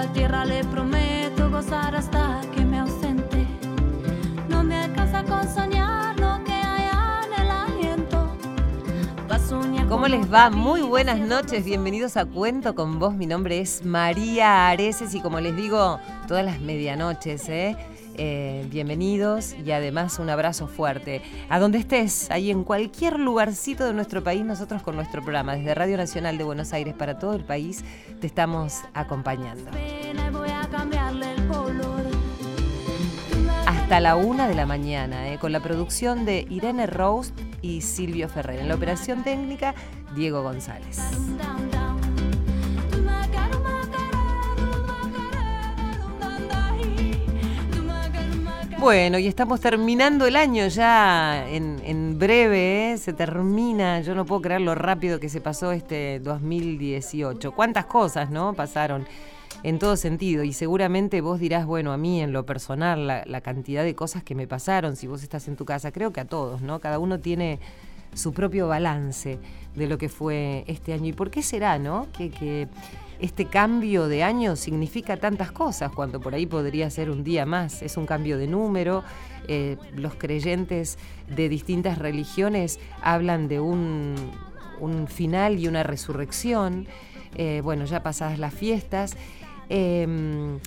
esta tierra le prometo gozar hasta que me ausente. No me alcanza con soñar lo que hay en el aliento. Pa' soñar ¿Cómo les va? Muy buenas noches, bienvenidos a Cuento con vos. Mi nombre es María Areces y como les digo, todas las medianoches, ¿eh? Eh, bienvenidos y además un abrazo fuerte. A donde estés, ahí en cualquier lugarcito de nuestro país, nosotros con nuestro programa, desde Radio Nacional de Buenos Aires para todo el país, te estamos acompañando. Hasta la una de la mañana, ¿eh? con la producción de Irene Roast y Silvio Ferrer. En la operación técnica, Diego González. Bueno, y estamos terminando el año ya en, en breve, ¿eh? se termina, yo no puedo creer lo rápido que se pasó este 2018. Cuántas cosas, ¿no? Pasaron en todo sentido y seguramente vos dirás, bueno, a mí en lo personal, la, la cantidad de cosas que me pasaron, si vos estás en tu casa, creo que a todos, ¿no? Cada uno tiene su propio balance de lo que fue este año. ¿Y por qué será, no? Que, que este cambio de año significa tantas cosas, cuando por ahí podría ser un día más. Es un cambio de número. eh, los creyentes de distintas religiones hablan de un, final y una resurrección. Eh, bueno, ya pasadas las fiestas. eh,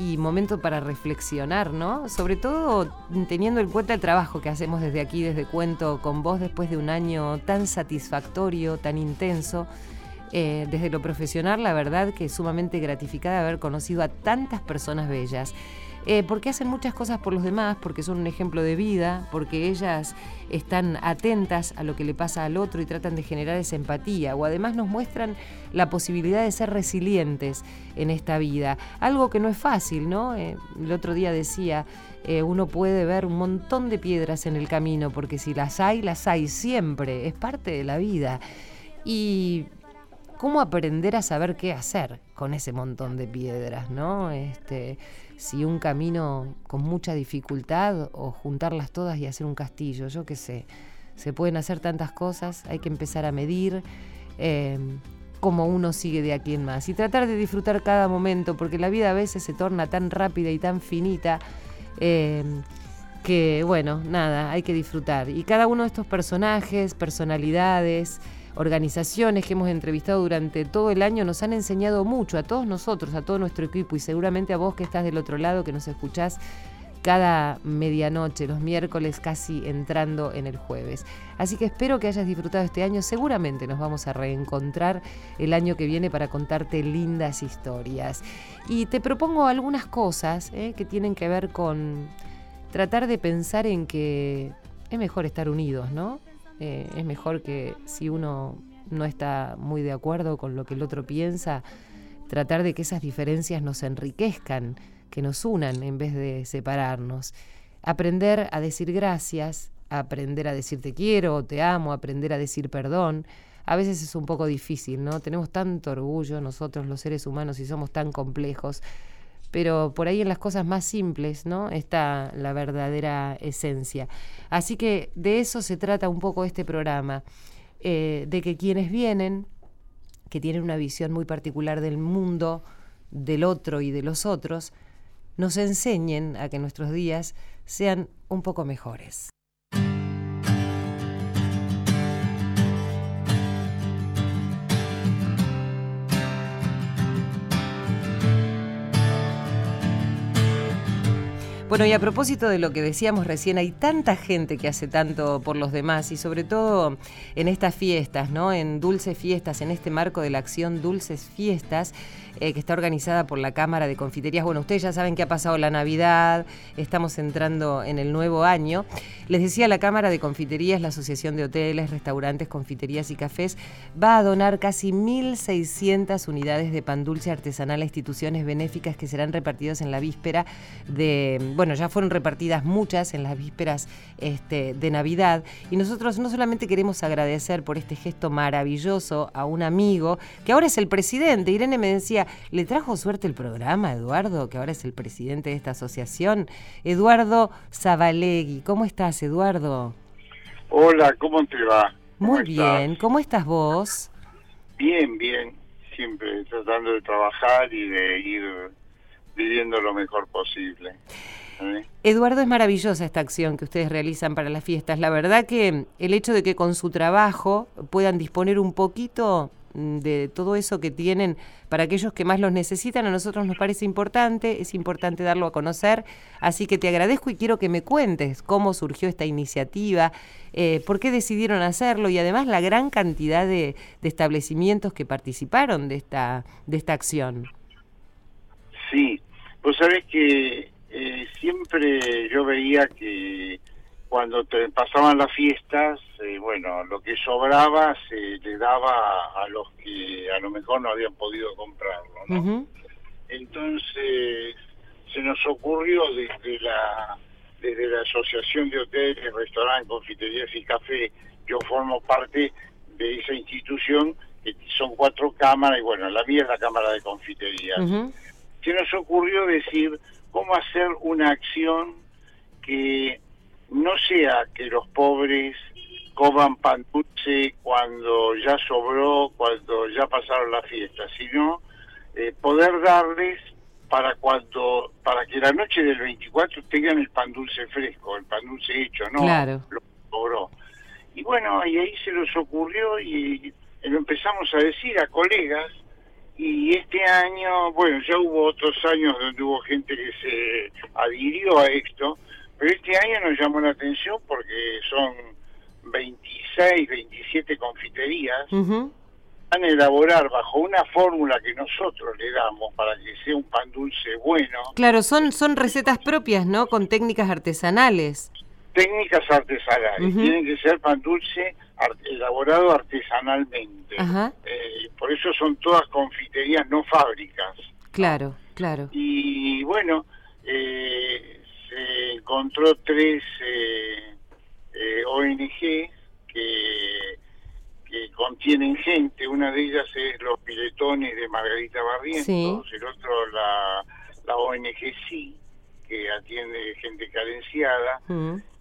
y momento para reflexionar, ¿no? Sobre todo teniendo en cuenta el trabajo que hacemos desde aquí, desde Cuento con vos, después de un año tan satisfactorio, tan intenso. Eh, desde lo profesional, la verdad que sumamente gratificada de haber conocido a tantas personas bellas. Eh, porque hacen muchas cosas por los demás, porque son un ejemplo de vida, porque ellas están atentas a lo que le pasa al otro y tratan de generar esa empatía, o además nos muestran la posibilidad de ser resilientes en esta vida. Algo que no es fácil, ¿no? Eh, el otro día decía, uno puede ver un montón de piedras en el camino, porque si las hay, las hay siempre, es parte de la vida. Y cómo aprender a saber qué hacer con ese montón de piedras, ¿no? Este, si un camino con mucha dificultad o juntarlas todas y hacer un castillo, yo qué sé. Se pueden hacer tantas cosas, hay que empezar a medir eh, cómo uno sigue de aquí en más y tratar de disfrutar cada momento, porque la vida a veces se torna tan rápida y tan finita. eh, que bueno, nada, hay que disfrutar. Y cada uno de estos personajes, personalidades, organizaciones que hemos entrevistado durante todo el año nos han enseñado mucho a todos nosotros, a todo nuestro equipo y seguramente a vos que estás del otro lado, que nos escuchás cada medianoche, los miércoles casi entrando en el jueves. Así que espero que hayas disfrutado este año. Seguramente nos vamos a reencontrar el año que viene para contarte lindas historias. Y te propongo algunas cosas eh, que tienen que ver con tratar de pensar en que es mejor estar unidos, ¿no? Eh, es mejor que si uno no está muy de acuerdo con lo que el otro piensa, tratar de que esas diferencias nos enriquezcan, que nos unan en vez de separarnos. Aprender a decir gracias, aprender a decir te quiero o te amo, aprender a decir perdón. A veces es un poco difícil, ¿no? Tenemos tanto orgullo nosotros los seres humanos y somos tan complejos pero por ahí en las cosas más simples, ¿no? Está la verdadera esencia. Así que de eso se trata un poco este programa, eh, de que quienes vienen, que tienen una visión muy particular del mundo, del otro y de los otros, nos enseñen a que nuestros días sean un poco mejores. Bueno, y a propósito de lo que decíamos recién, hay tanta gente que hace tanto por los demás y sobre todo en estas fiestas, ¿no? En Dulces Fiestas, en este marco de la acción Dulces Fiestas, eh, que está organizada por la Cámara de Confiterías. Bueno, ustedes ya saben que ha pasado la Navidad, estamos entrando en el nuevo año. Les decía, la Cámara de Confiterías, la Asociación de Hoteles, Restaurantes, Confiterías y Cafés, va a donar casi 1.600 unidades de pan dulce artesanal a instituciones benéficas que serán repartidas en la víspera de, bueno, ya fueron repartidas muchas en las vísperas este, de Navidad. Y nosotros no solamente queremos agradecer por este gesto maravilloso a un amigo, que ahora es el presidente. Irene me decía, ¿le trajo suerte el programa, Eduardo, que ahora es el presidente de esta asociación? Eduardo Zabalegui. ¿Cómo estás, Eduardo? Hola, ¿cómo te va? ¿Cómo Muy estás? bien. ¿Cómo estás vos? Bien, bien. siempre tratando de trabajar y de ir viviendo lo mejor posible. ¿eh? Eduardo, es maravillosa esta acción que ustedes realizan para las fiestas. La verdad que el hecho de que con su trabajo puedan disponer un poquito de todo eso que tienen para aquellos que más los necesitan, a nosotros nos parece importante, es importante darlo a conocer, así que te agradezco y quiero que me cuentes cómo surgió esta iniciativa, eh, por qué decidieron hacerlo y además la gran cantidad de, establecimientos que participaron de esta, de esta acción. Sí, pues sabes que eh, siempre yo veía que cuando te pasaban las fiestas, eh, bueno, lo que sobraba se le daba a los que a lo mejor no habían podido comprarlo, ¿no? Entonces se nos ocurrió desde la desde la Asociación de Hoteles, Restaurantes, Confiterías y Café, yo formo parte de esa institución, que son cuatro cámaras, y bueno, la mía es la Cámara de Confiterías. Se nos ocurrió decir cómo hacer una acción que no sea que los pobres coman pan dulce cuando ya sobró, cuando ya pasaron la fiesta, sino eh, poder darles para cuando para que la noche del 24 tengan el pan dulce fresco, el pan dulce hecho, ¿no? Claro. Lo sobró. Y bueno, y ahí se nos ocurrió y lo empezamos a decir a colegas y este año, bueno, ya hubo otros años donde hubo gente que se adhirió a esto, pero este año nos llamó la atención porque son 26, 27 confiterías. Van a elaborar bajo una fórmula que nosotros le damos para que sea un pan dulce bueno. Claro, son, son recetas propias, ¿no? Con técnicas artesanales. Técnicas artesanales. Tienen que ser pan dulce elaborado artesanalmente. Eh, por eso son todas confiterías, no fábricas. Claro, claro. Y bueno, eh, se encontró tres eh, eh ONG que, que contienen gente. Una de ellas es los piletones de Margarita Barrientos, el otro la, la ONG Sí, que atiende gente carenciada.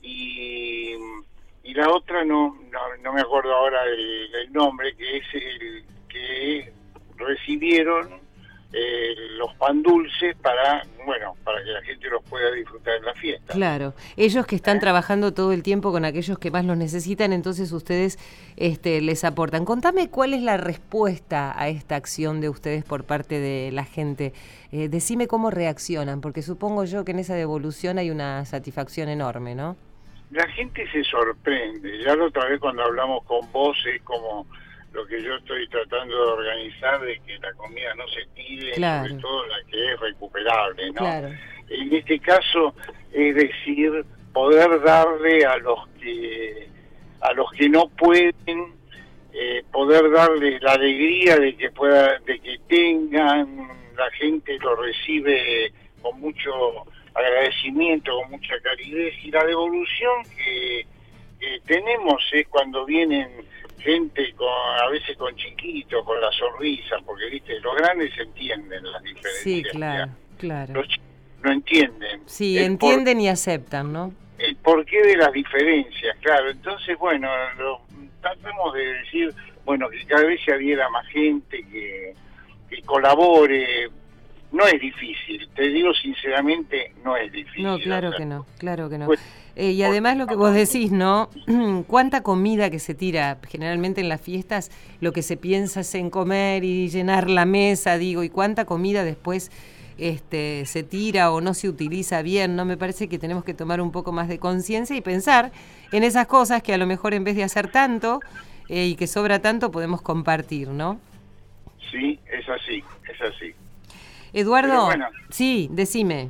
Y y la otra no, no, me acuerdo ahora el, nombre, que es el que recibieron eh, los pan dulces para, bueno, para que la gente los pueda disfrutar en la fiesta. Claro, ellos que están ¿Eh? trabajando todo el tiempo con aquellos que más los necesitan, entonces ustedes este, les aportan. Contame cuál es la respuesta a esta acción de ustedes por parte de la gente. Eh, decime cómo reaccionan, porque supongo yo que en esa devolución hay una satisfacción enorme, ¿no? la gente se sorprende. Ya la otra vez cuando hablamos con vos es como lo que yo estoy tratando de organizar de que la comida no se tire, sobre todo la que es recuperable, ¿no? En este caso, es decir, poder darle a los que a los que no pueden eh, poder darle la alegría de que pueda de que tengan la gente lo recibe con mucho agradecimiento, con mucha caridad y la devolución que, tenemos es cuando vienen gente con, a veces con chiquitos, con la sonrisa, porque viste, los grandes entienden las diferencias. Sí, claro, claro. Los no entienden. Sí, entienden y aceptan, ¿no? El porqué de las diferencias, claro. Entonces, bueno, lo, tratamos de decir, bueno, que cada vez se adhiera más gente, que, que colabore, no es difícil, te digo sinceramente, no es difícil. No, claro que no, claro que no. Pues, eh, y además lo que vos decís, ¿no? ¿Cuánta comida que se tira? Generalmente en las fiestas lo que se piensa es en comer y llenar la mesa, digo, y cuánta comida después este, se tira o no se utiliza bien, ¿no? Me parece que tenemos que tomar un poco más de conciencia y pensar en esas cosas que a lo mejor en vez de hacer tanto eh, y que sobra tanto podemos compartir, ¿no? Sí, es así, es así. Eduardo, sí, decime.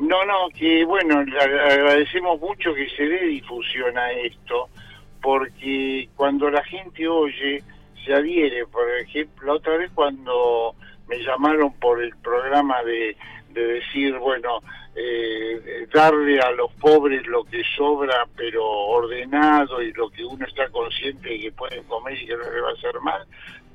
No, no, que bueno, agradecemos mucho que se dé difusión a esto, porque cuando la gente oye, se adhiere. Por ejemplo, la otra vez cuando me llamaron por el programa de, de decir, bueno, eh, darle a los pobres lo que sobra, pero ordenado y lo que uno está consciente de que pueden comer y que no le va a hacer mal,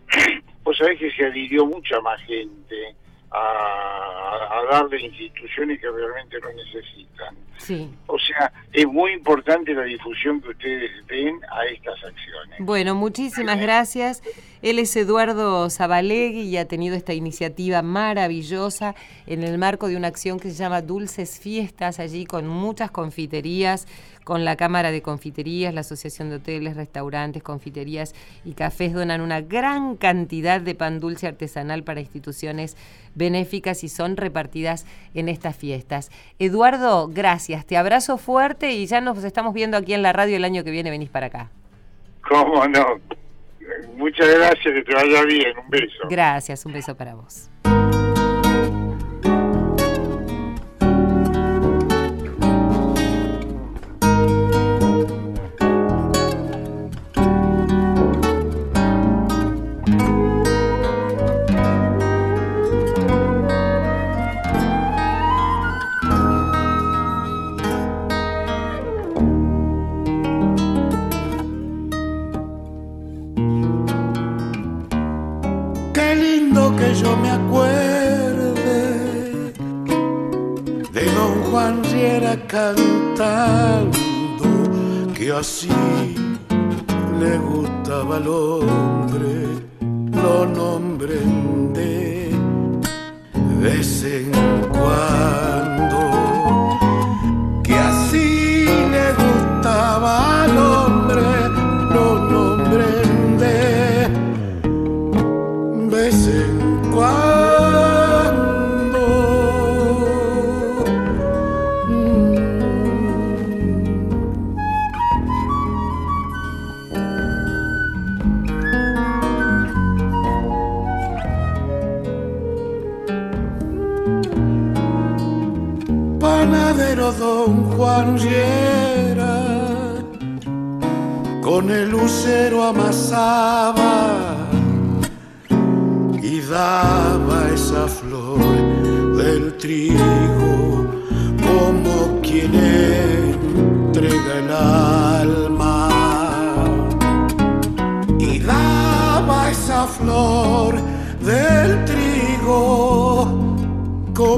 pues sabés que se adhirió mucha más gente a, darle instituciones que realmente lo necesitan. Sí. O sea, es muy importante la difusión que ustedes den a estas acciones. Bueno, muchísimas gracias. Él es Eduardo Zabalegui y ha tenido esta iniciativa maravillosa en el marco de una acción que se llama Dulces Fiestas, allí con muchas confiterías, con la Cámara de Confiterías, la Asociación de Hoteles, Restaurantes, Confiterías y Cafés donan una gran cantidad de pan dulce artesanal para instituciones benéficas y son repartidas en estas fiestas. Eduardo, gracias, te abrazo fuerte y ya nos estamos viendo aquí en la radio el año que viene, venís para acá. ¿Cómo no? Muchas gracias, que te vaya bien, un beso. Gracias, un beso para vos. Así le gustaba al hombre, lo nombren de vez en cuando, que así le gustaba al hombre, lo nombren de vez en cuando.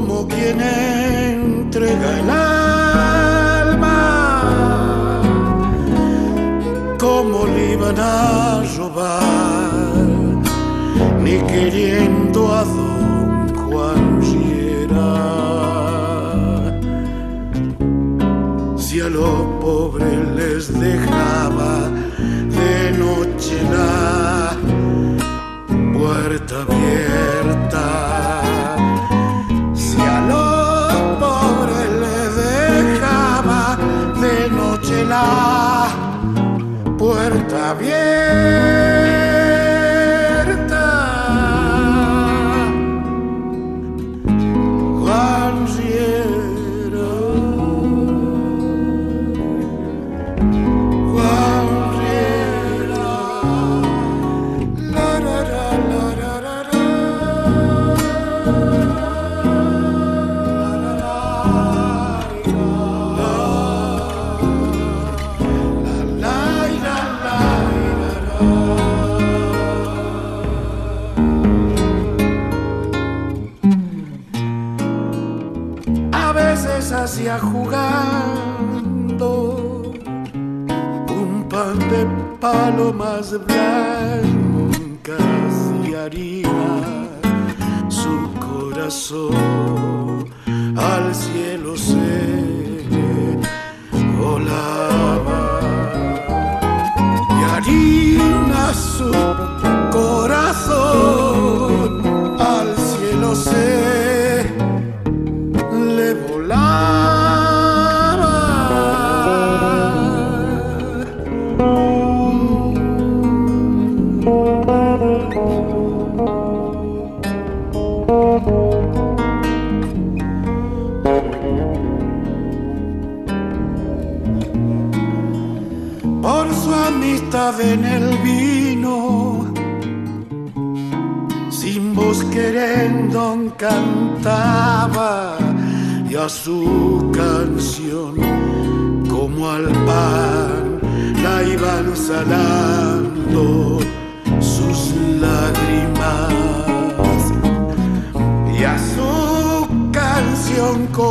Como quien entrega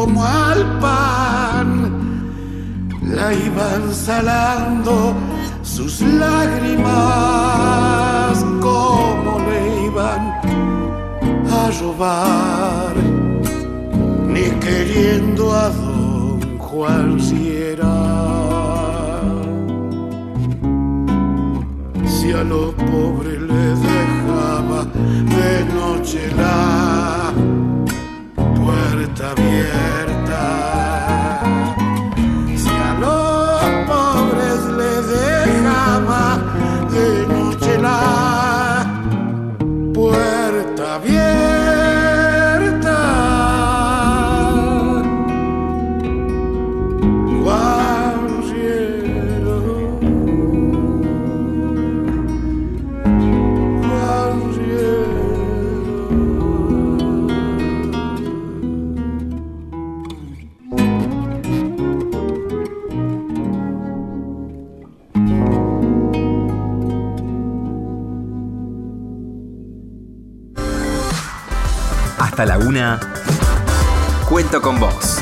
como al pan. La iban salando sus lágrimas como le iban a robar ni queriendo a don Juan si era si a lo pobre le dejaba de noche la Xavier. Hasta la una. Cuento con vos.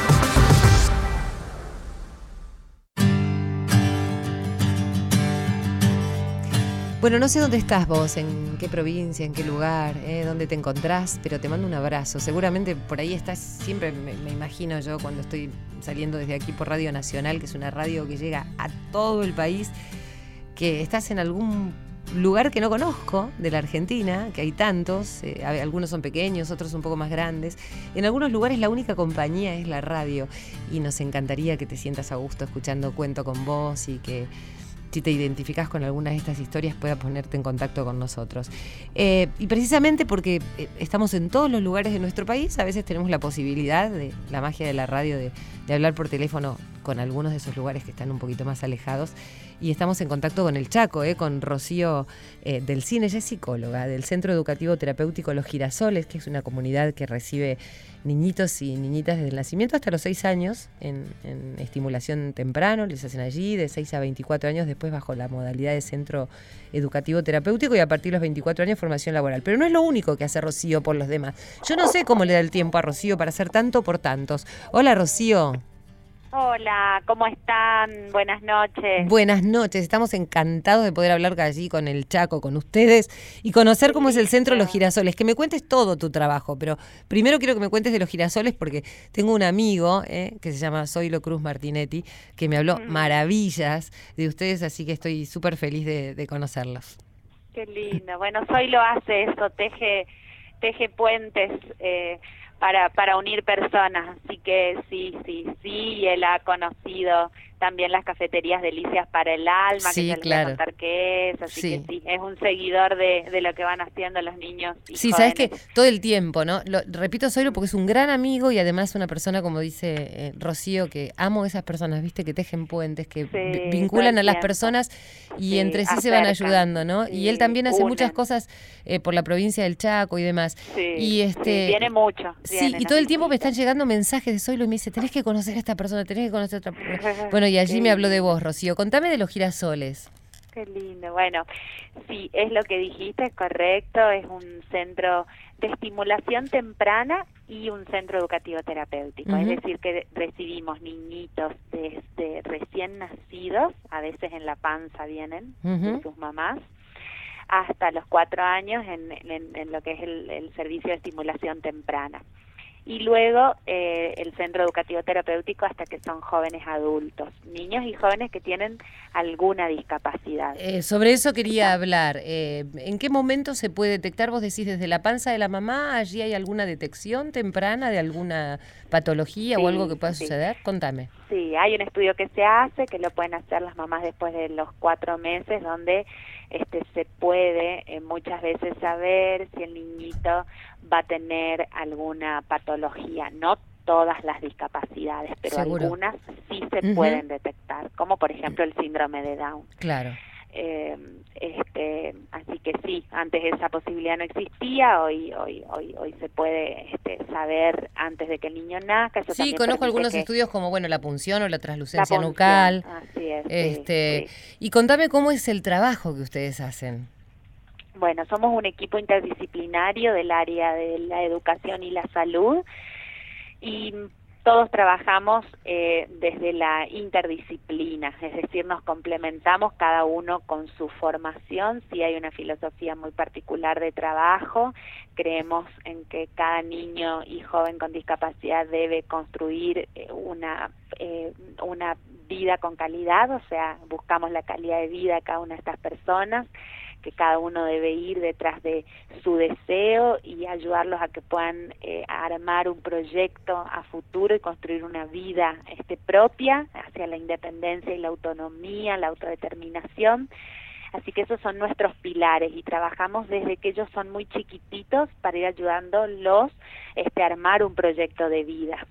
Bueno, no sé dónde estás vos, en qué provincia, en qué lugar, eh, dónde te encontrás, pero te mando un abrazo. Seguramente por ahí estás, siempre me, me imagino yo cuando estoy saliendo desde aquí por Radio Nacional, que es una radio que llega a todo el país, que estás en algún lugar que no conozco de la Argentina, que hay tantos, eh, algunos son pequeños, otros un poco más grandes. En algunos lugares la única compañía es la radio y nos encantaría que te sientas a gusto escuchando Cuento con vos y que si te identificás con alguna de estas historias pueda ponerte en contacto con nosotros. Eh, y precisamente porque eh, estamos en todos los lugares de nuestro país, a veces tenemos la posibilidad de la magia de la radio de hablar por teléfono con algunos de esos lugares que están un poquito más alejados. Y estamos en contacto con el Chaco, eh, con Rocío eh, del Cine, ella es psicóloga del Centro Educativo Terapéutico Los Girasoles, que es una comunidad que recibe niñitos y niñitas desde el nacimiento hasta los 6 años en, estimulación temprano, les hacen allí de 6 a 24 años, después bajo la modalidad de centro educativo terapéutico y a partir de los 24 años formación laboral. Pero no es lo único que hace Rocío por los demás. Yo no sé cómo le da el tiempo a Rocío para hacer tanto por tantos. Hola Rocío. Hola, ¿cómo están? Buenas noches. Buenas noches, estamos encantados de poder hablar allí con el Chaco, con ustedes y conocer cómo es el centro de los girasoles. Que me cuentes todo tu trabajo, pero primero quiero que me cuentes de los girasoles porque tengo un amigo eh, que se llama Zoilo Cruz Martinetti que me habló maravillas de ustedes, así que estoy súper feliz de, de conocerlos. Qué lindo. Bueno, Soy lo hace eso, teje, teje puentes eh, para, para unir personas. Así que sí, sí, sí, él ha conocido también las cafeterías Delicias para el Alma, Sí, que les voy claro. a contar qué es. Así Sí. que sí, es un seguidor de, de lo que van haciendo los niños. y Sí, sabes que jóvenes. todo el tiempo, ¿no? Lo, repito Zoilo porque es un gran amigo y además una persona, como dice eh, Rocío, que amo esas personas, ¿viste? Que tejen puentes, que Sí, vinculan a las personas y entre sí se van ayudando, ¿no? y él también hace muchas cosas eh, por la provincia del Chaco y demás. Sí, y este viene mucho. Sí, y todo el tiempo me están llegando mensajes de Zoilo y me dice, tenés que conocer a esta persona, tenés que conocer a otra persona. Bueno, y allí Qué me habló de vos, Rocío. Contame de los girasoles. Qué lindo. Bueno, sí, es lo que dijiste, es correcto. Es un centro de estimulación temprana y un centro educativo terapéutico. Es decir, que recibimos niñitos desde recién nacidos, a veces en la panza vienen de sus mamás, hasta los cuatro años en, en- en lo que es el, el servicio de estimulación temprana. Y luego eh, el centro educativo terapéutico hasta que son jóvenes adultos, niños y jóvenes que tienen alguna discapacidad. Eh, sobre eso quería hablar. Eh, ¿En qué momento se puede detectar? Vos decís desde la panza de la mamá, allí hay alguna detección temprana de alguna patología o Sí, algo que pueda sí. suceder. Contame. Sí, hay un estudio que se hace, que lo pueden hacer las mamás después de los cuatro meses, donde este, se puede eh, muchas veces saber si el niñito va a tener alguna patología. No todas las discapacidades, pero Seguro. algunas sí se pueden detectar, como por ejemplo el síndrome de Down. Claro. Eh, este, así que sí, antes esa posibilidad no existía, hoy hoy hoy hoy se puede este, saber antes de que el niño nazca. Eso Sí, conozco algunos estudios como bueno la punción o la la translucencia punción, nucal. Así es. sí, Este, sí. y contame cómo es el trabajo que ustedes hacen. Bueno, somos un equipo interdisciplinario del área de la educación y la salud y todos trabajamos eh, desde la interdisciplina, es decir, nos complementamos cada uno con su formación, si hay una filosofía muy particular de trabajo, creemos en que cada niño y joven con discapacidad debe construir eh, una, eh, una vida con calidad, o sea, buscamos la calidad de vida de cada una de estas personas que cada uno debe ir detrás de su deseo y ayudarlos a que puedan eh, armar un proyecto a futuro y construir una vida este, propia hacia la independencia y la autonomía, la autodeterminación. Así que esos son nuestros pilares y trabajamos desde que ellos son muy chiquititos para ir ayudándolos este, a armar un proyecto de vida,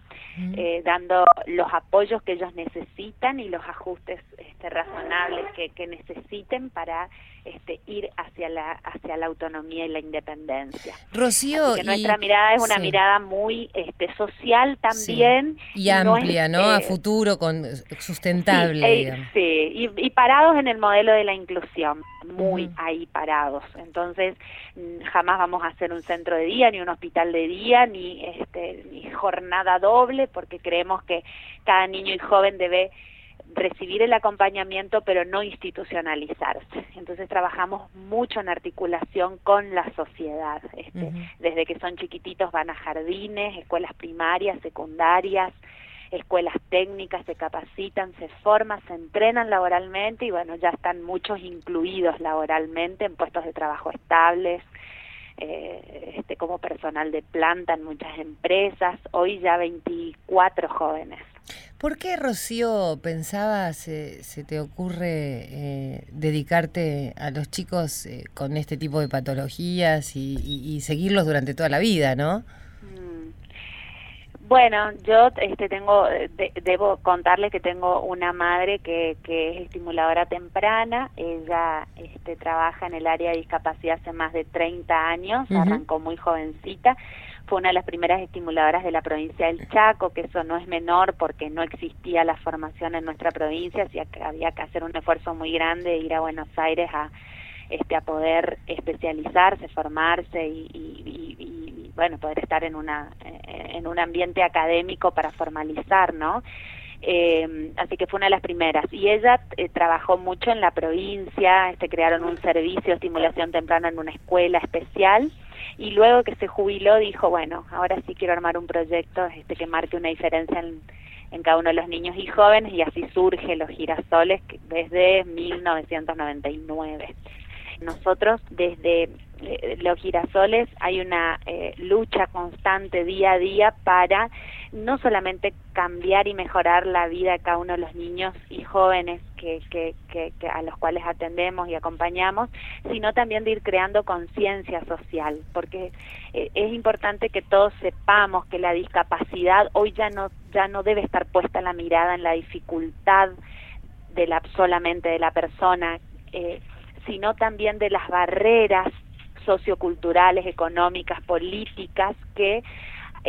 eh, dando los apoyos que ellos necesitan y los ajustes este, razonables que, que necesiten para este, ir hacia la hacia la autonomía y la independencia. Rocío, Así que nuestra mirada es una sí. mirada muy este, social también y no es, amplia, ¿no? A futuro, con sustentable. Sí, eh, sí, y, y parados en el modelo de la inclusión, muy ahí parados. Entonces, mm, jamás vamos a hacer un centro de día, ni un hospital de día, ni, este, ni jornada doble, porque creemos que cada niño y joven debe recibir el acompañamiento pero no institucionalizarse. Entonces trabajamos mucho en articulación con la sociedad. Este. Desde que son chiquititos van a jardines, escuelas primarias, secundarias, escuelas técnicas, se capacitan, se forman, se entrenan laboralmente y bueno, ya están muchos incluidos laboralmente en puestos de trabajo estables, eh, este, como personal de planta en muchas empresas, hoy ya 24 jóvenes. ¿Por qué, Rocío, pensabas, se, se te ocurre eh, dedicarte a los chicos eh, con este tipo de patologías y, y- y seguirlos durante toda la vida, no? Mm. Bueno, yo este, tengo, eh, de- debo contarles que tengo una madre que, que es estimuladora temprana. Ella este, trabaja en el área de discapacidad hace más de 30 años, Ujú. arrancó muy jovencita. Fue una de las primeras estimuladoras de la provincia del Chaco, que eso no es menor porque no existía la formación en nuestra provincia, así que había que hacer un esfuerzo muy grande de ir a Buenos Aires a, este, a poder especializarse, formarse y, y- y- y, bueno, poder estar en una eh, en un ambiente académico para formalizar, ¿no? Eh, así que fue una de las primeras. Y ella eh, trabajó mucho en la provincia, este, crearon un servicio de estimulación temprana en una escuela especial y luego que se jubiló dijo, bueno, ahora sí quiero armar un proyecto este, que marque una diferencia en, en cada uno de los niños y jóvenes y así surge Los Girasoles desde 1999. Nosotros desde eh, los girasoles hay una eh, lucha constante día a día para no solamente cambiar y mejorar la vida de cada uno de los niños y jóvenes que, que, a los cuales atendemos y acompañamos, sino también de ir creando conciencia social, porque eh, es importante que todos sepamos que la discapacidad hoy ya no ya no debe estar puesta la mirada en la dificultad de la solamente de la persona, eh, sino también de las barreras socioculturales, económicas, políticas que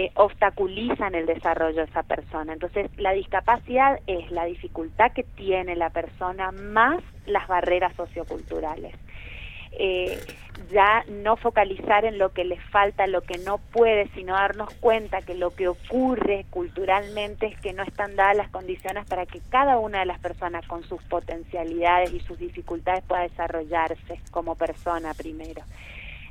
eh, obstaculizan el desarrollo de esa persona. Entonces, la discapacidad es la dificultad que tiene la persona más las barreras socioculturales. Eh, ya no focalizar en lo que le falta, lo que no puede, sino darnos cuenta que lo que ocurre culturalmente es que no están dadas las condiciones para que cada una de las personas con sus potencialidades y sus dificultades pueda desarrollarse como persona primero.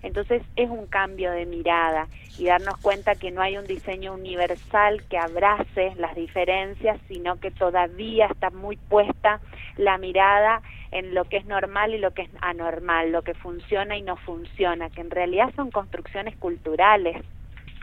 Entonces es un cambio de mirada y darnos cuenta que no hay un diseño universal que abrace las diferencias, sino que todavía está muy puesta la mirada en lo que es normal y lo que es anormal, lo que funciona y no funciona, que en realidad son construcciones culturales.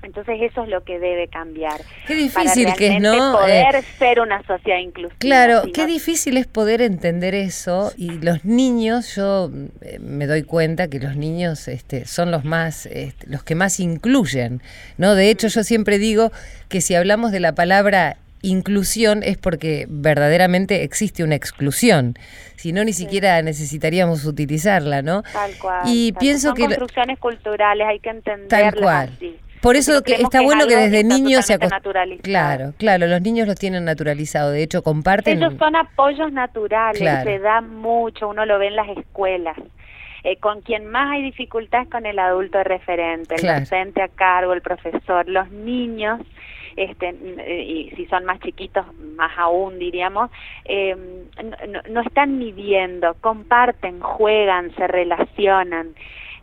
Entonces eso es lo que debe cambiar. Qué difícil para que es, ¿no? Poder Eh, ser una sociedad inclusiva. Claro, Si qué difícil es poder entender eso y los niños, yo eh, me doy cuenta que los niños este, son los más, este, los que más incluyen, ¿no? De hecho, yo siempre digo que si hablamos de la palabra inclusión es porque verdaderamente existe una exclusión, si no ni siquiera necesitaríamos utilizarla, ¿no? Tal cual. Y tal pienso que construcciones culturales, hay que entenderlas Tal cual. así. Por eso que está es bueno que desde niños se naturalizado. Claro, claro, los niños lo tienen naturalizado, de hecho comparten Ellos son apoyos naturales, Claro. se da mucho, uno lo ve en las escuelas. Eh, con quien más hay dificultades con el adulto de referente, el Claro. docente a cargo, el profesor, los niños este, eh, y si son más chiquitos, más aún diríamos, eh, no- no están midiendo, comparten, juegan, se relacionan.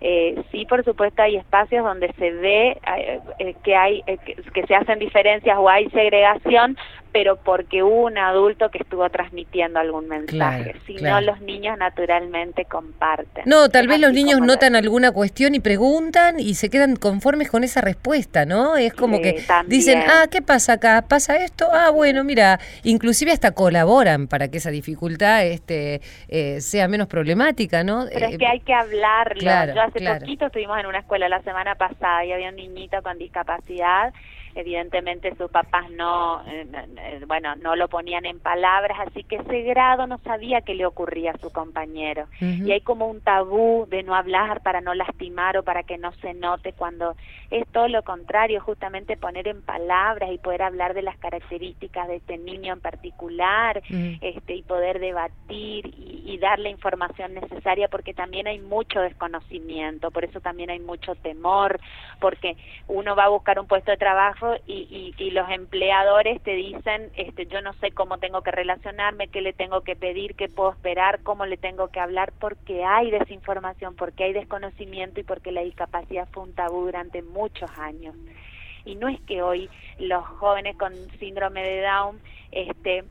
Eh, sí, por supuesto, hay espacios donde se ve eh, eh, que hay eh, que, que se hacen diferencias o hay segregación, pero porque hubo un adulto que estuvo transmitiendo algún mensaje. Claro, si claro. no, los niños naturalmente comparten. No, tal Es vez los niños notan alguna cuestión y preguntan y se quedan conformes con esa respuesta, ¿no? Es como Sí, que también. dicen, ah, ¿qué pasa acá? ¿Pasa esto? Ah, bueno, mira, inclusive hasta colaboran para que esa dificultad este, eh, sea menos problemática, ¿no? Pero Eh, es que hay que hablarlo. claro, Yo hace claro. poquito estuvimos en una escuela la semana pasada y había un niñito con discapacidad. Evidentemente sus papás no, eh, eh, bueno, no lo ponían en palabras, así que ese grado no sabía qué le ocurría a su compañero. Y hay como un tabú de no hablar para no lastimar o para que no se note cuando es todo lo contrario, justamente poner en palabras y poder hablar de las características de este niño en particular, este y poder debatir y, y dar la información necesaria porque también hay mucho desconocimiento, por eso también hay mucho temor, porque uno va a buscar un puesto de trabajo y, y, y los empleadores te dicen, este, yo no sé cómo tengo que relacionarme, qué le tengo que pedir, qué puedo esperar, cómo le tengo que hablar, porque hay desinformación, porque hay desconocimiento y porque la discapacidad fue un tabú durante muchos años. Y no es que hoy los jóvenes con síndrome de Down este,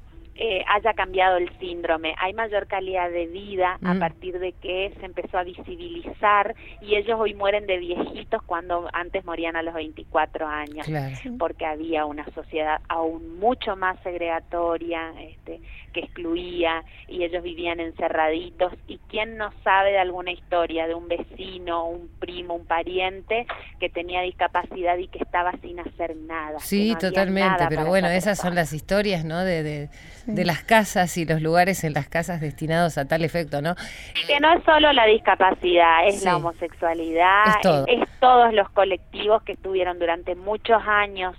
eh, haya cambiado el síndrome. Hay mayor calidad de vida a Mm. partir de que se empezó a visibilizar y ellos hoy mueren de viejitos cuando antes morían a los 24 años Claro. porque había una sociedad aún mucho más segregatoria, este, que excluía y ellos vivían encerraditos. ¿Y quién no sabe de alguna historia de un vecino, un primo, un pariente que tenía discapacidad y que estaba sin hacer nada? Sí, no totalmente, nada pero bueno, esa esas son las historias, ¿no? De, de, de las casas y los lugares en las casas destinados a tal efecto, ¿no? Que no es solo la discapacidad, es Sí. la homosexualidad, Es todo. es todos los colectivos que estuvieron durante muchos años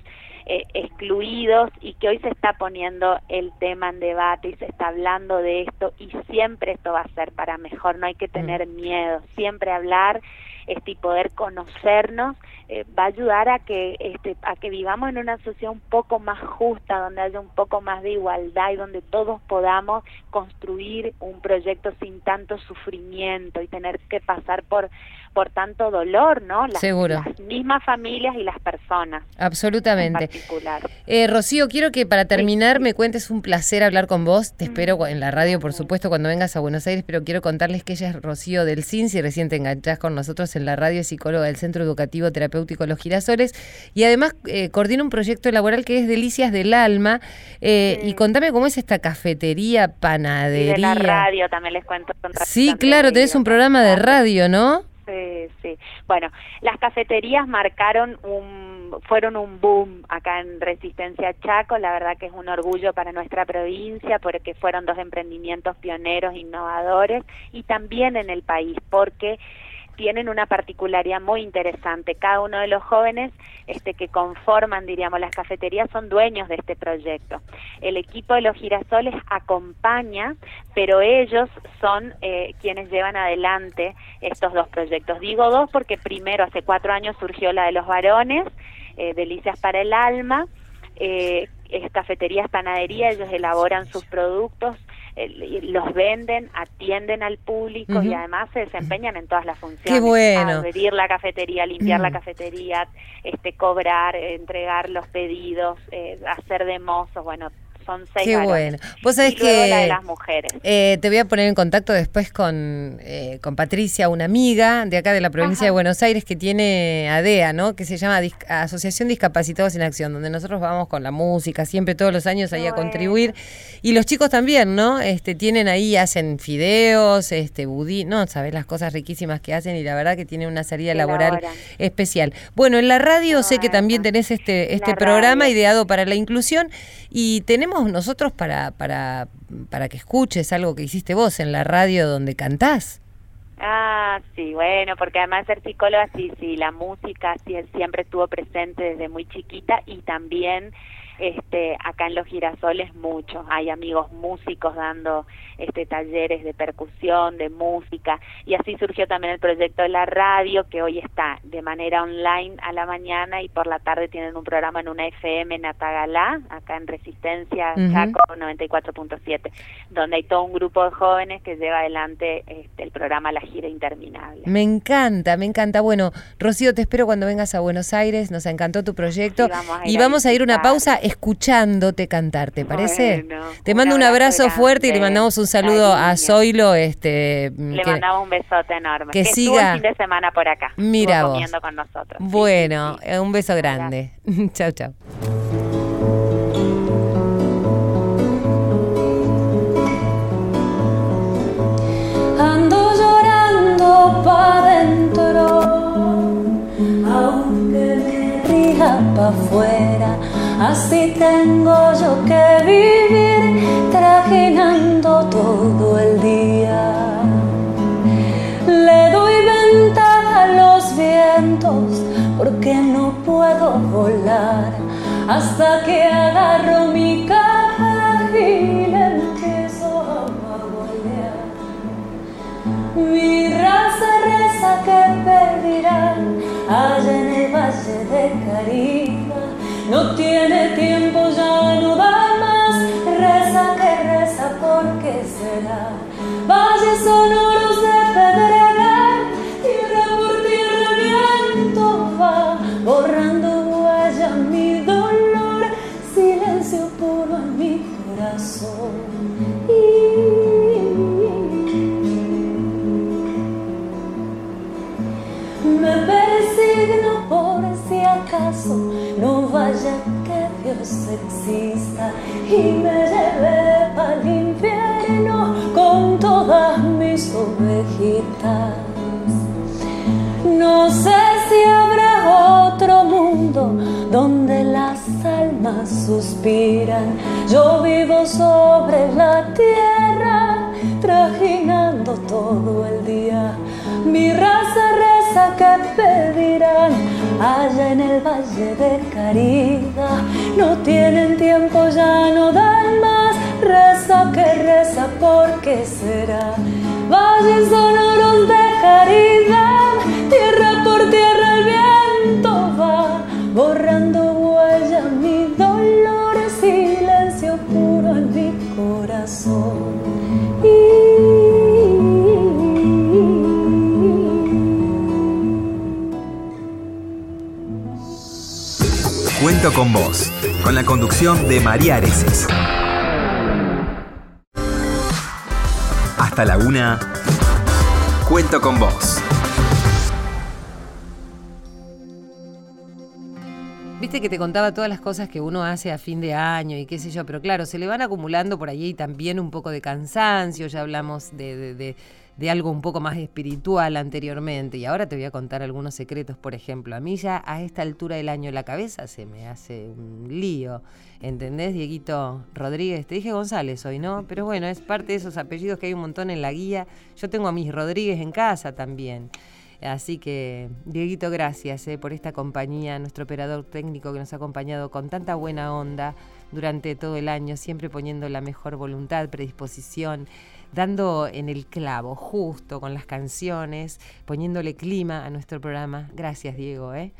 eh, excluidos y que hoy se está poniendo el tema en debate y se está hablando de esto y siempre esto va a ser para mejor, no hay que tener miedo, siempre hablar este, y poder conocernos eh, va a ayudar a que este, a que vivamos en una sociedad un poco más justa, donde haya un poco más de igualdad y donde todos podamos construir un proyecto sin tanto sufrimiento y tener que pasar por por tanto dolor, ¿no? Las, Seguro. las mismas familias y las personas en Absolutamente. particular. Eh, Rocío, quiero que para terminar me cuentes un placer hablar con vos. Te espero cu- en la radio, por supuesto, cuando vengas a Buenos Aires, pero quiero contarles que ella es Rocío del CIN, si recién te enganchás con nosotros en la radio, es psicóloga del Centro Educativo Terapéutico Los Girasoles, y además eh, coordina un proyecto laboral que es Delicias del Alma. Eh, Y contame cómo es esta cafetería, Y panadería. de la radio también les cuento. Sí, claro, tenés un programa de radio, ¿no? Sí, sí. Bueno, las cafeterías marcaron un, fueron un boom acá en Resistencia Chaco. La verdad que es un orgullo para nuestra provincia porque fueron dos emprendimientos pioneros, innovadores y también en el país porque tienen una particularidad muy interesante. Cada uno de los jóvenes este, que conforman, diríamos, las cafeterías son dueños de este proyecto. El equipo de los girasoles acompaña, pero ellos son eh, quienes llevan adelante estos dos proyectos. Digo dos porque primero, hace cuatro años, surgió la de los varones, eh, Delicias para el Alma, eh, es cafeterías, panadería, ellos elaboran sus productos, eh, los venden, atienden al público y además se desempeñan en todas las funciones. Qué bueno. Abrir la cafetería, limpiar la Mm. cafetería, este, cobrar, entregar los pedidos, eh, hacer de mozos, bueno, son seis Qué varones. bueno. Vos sabés y luego la de que- las mujeres. Eh, te voy a poner en contacto después con, eh, con Patricia, una amiga de acá de la provincia Ajá. de Buenos Aires que tiene ADEA, ¿no? Que se llama Dis- Asociación Discapacitados en Acción, donde nosotros vamos con la música, siempre todos los años ahí a Bueno. contribuir. Y los chicos también, ¿no? Este, tienen ahí, hacen fideos, este, budí, no, sabes las cosas riquísimas que hacen y la verdad que tienen una salida Que laboral especial. Bueno, en la radio sé que también tenés este, este La programa radio. ideado para la inclusión y tenemos nosotros para, para, para que escuches algo que hiciste vos en la radio donde cantás. Ah, sí, bueno, porque además ser psicóloga, sí, sí, la música siempre estuvo presente desde muy chiquita y también Este, acá en los girasoles mucho, hay amigos músicos dando este talleres de percusión, de música y así surgió también el proyecto de la radio que hoy está de manera online a la mañana y por la tarde tienen un programa en una FM en Atagalá, acá en Resistencia. Chaco 94.7, donde hay todo un grupo de jóvenes que lleva adelante este, el programa La Gira Interminable. Me encanta, me encanta. Bueno, Rocío, te espero cuando vengas a Buenos Aires. Nos encantó tu proyecto. Sí, vamos a ir y a vamos a ir una pausa escuchándote cantar, ¿te parece? Bueno, te un mando un abrazo abrazo fuerte y le mandamos un saludo a. Zoilo. Este, Le que- mandamos un besote enorme. que estuvo siga- el fin de semana por acá. Mira vos. comiendo con nosotros. Bueno, sí, sí. eh, un beso grande. chau, chau. Ando llorando pa' dentro, aunque me ría pa' afuera, así tengo yo que vivir trajinando todo el día. Le doy ventaja a los vientos porque no puedo volar hasta que agarro mi caja y le empiezo a volar. Mi raza reza que pedirán allá en el valle de Cariba. No tiene tiempo, ya no da más. Reza que reza, porque será? Valles sonoros de pedregal, tierra por tierra el viento va borrando huella mi dolor, silencio puro en mi corazón. Me persigno por si acaso no vaya que Dios exista y me lleve al infierno con todas mis ovejitas. No sé si habrá otro mundo donde las almas suspiran. Yo vivo sobre la tierra, trajinando todo el día. Mi raza que pedirán allá en el valle de Carida. No tienen tiempo, ya no dan más. Reza que reza, porque será? Valles sonoros de caridad, tierra por tierra el viento va, borrando huella mi dolor, silencio puro en mi corazón. Cuento con vos, con la conducción de María Areces. Hasta la una. Cuento con vos. Viste que te contaba todas las cosas que uno hace a fin de año y qué sé yo, pero claro, se le van acumulando por allí también un poco de cansancio, ya hablamos de- de algo un poco más espiritual anteriormente y ahora te voy a contar algunos secretos, por ejemplo, a mí ya a esta altura del año la cabeza se me hace un lío, ¿entendés, Dieguito Rodríguez? Te dije González hoy, ¿no? Pero bueno, es parte de esos apellidos que hay un montón en la guía, yo tengo a mis Rodríguez en casa también. Así que, Dieguito, gracias eh, por esta compañía, nuestro operador técnico que nos ha acompañado con tanta buena onda durante todo el año, siempre poniendo la mejor voluntad, predisposición, dando en el clavo, justo con las canciones, poniéndole clima a nuestro programa. Gracias, Diego. eh.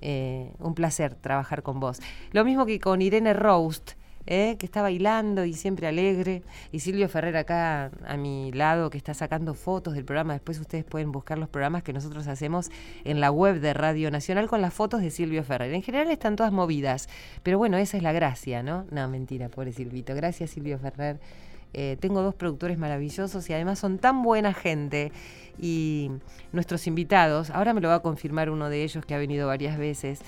Eh, un placer trabajar con vos. Lo mismo que con Irene Roast. ¿Eh? que está bailando y siempre alegre. Y Silvio Ferrer acá a mi lado, que está sacando fotos del programa. Después ustedes pueden buscar los programas que nosotros hacemos en la web de Radio Nacional con las fotos de Silvio Ferrer. En general están todas movidas, pero bueno, esa es la gracia, ¿no? No, mentira, pobre Silvito. Gracias, Silvio Ferrer. Eh, tengo dos productores maravillosos y además son tan buena gente. Y nuestros invitados, ahora me lo va a confirmar uno de ellos que ha venido varias veces,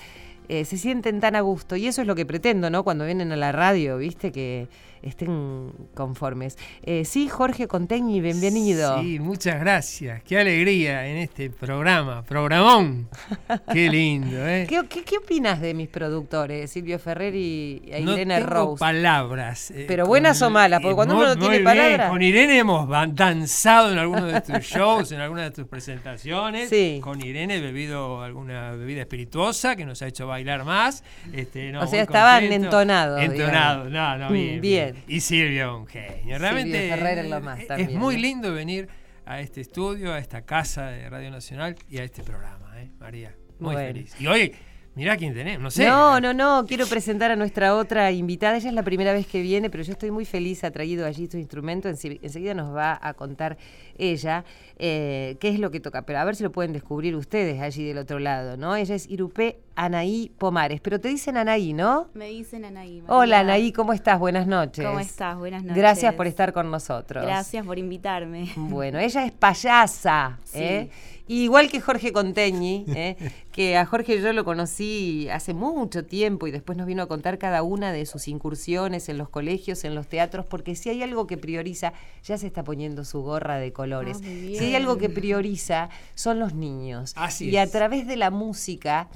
eh, se sienten tan a gusto. Y eso es lo que pretendo, ¿no? Cuando vienen a la radio, ¿viste? Que estén conformes. Eh, sí, Jorge Contegni, bienvenido. Sí, muchas gracias. Qué alegría en este programa, programón. Qué lindo, ¿eh? ¿Qué, qué, qué opinas de mis productores, Silvio Ferrer y no Irene tengo Rose? palabras. eh, Pero buenas con- o malas, porque cuando muy- uno no tiene palabras- Con Irene hemos danzado en algunos de tus shows, en algunas de tus presentaciones. Sí. Con Irene he bebido alguna bebida espirituosa que nos ha hecho bailar más. Este, no, O sea, estaban entonados, Entonados, no, no, Mm, bien, bien. Y Silvia, un genio. Realmente es lo muy lindo venir a este estudio, a esta casa de Radio Nacional y a este programa, ¿eh, María. Muy Bueno. feliz. Y hoy, mirá quién tenemos, no sé. No, no, no, quiero presentar a nuestra otra invitada. Ella es la primera vez que viene, pero yo estoy muy feliz, ha traído allí su instrumento. Ense- Enseguida nos va a contar ella eh, qué es lo que toca. Pero a ver si lo pueden descubrir ustedes allí del otro lado, ¿no? Ella es Irupé Anaí Pomares, pero te dicen Anaí, ¿no? Me dicen Anaí. Hola María. Anaí, ¿cómo estás? Buenas noches. ¿Cómo estás? Buenas noches. Gracias por estar con nosotros. Gracias por invitarme. Bueno, ella es payasa, Sí. ¿eh? igual que Jorge Conteñi, ¿eh? que a Jorge yo lo conocí hace mucho tiempo y después nos vino a contar cada una de sus incursiones en los colegios, en los teatros, porque si hay algo que prioriza, ya se está poniendo su gorra de colores. Ah, si hay algo que prioriza, son los niños. Así y a través de la música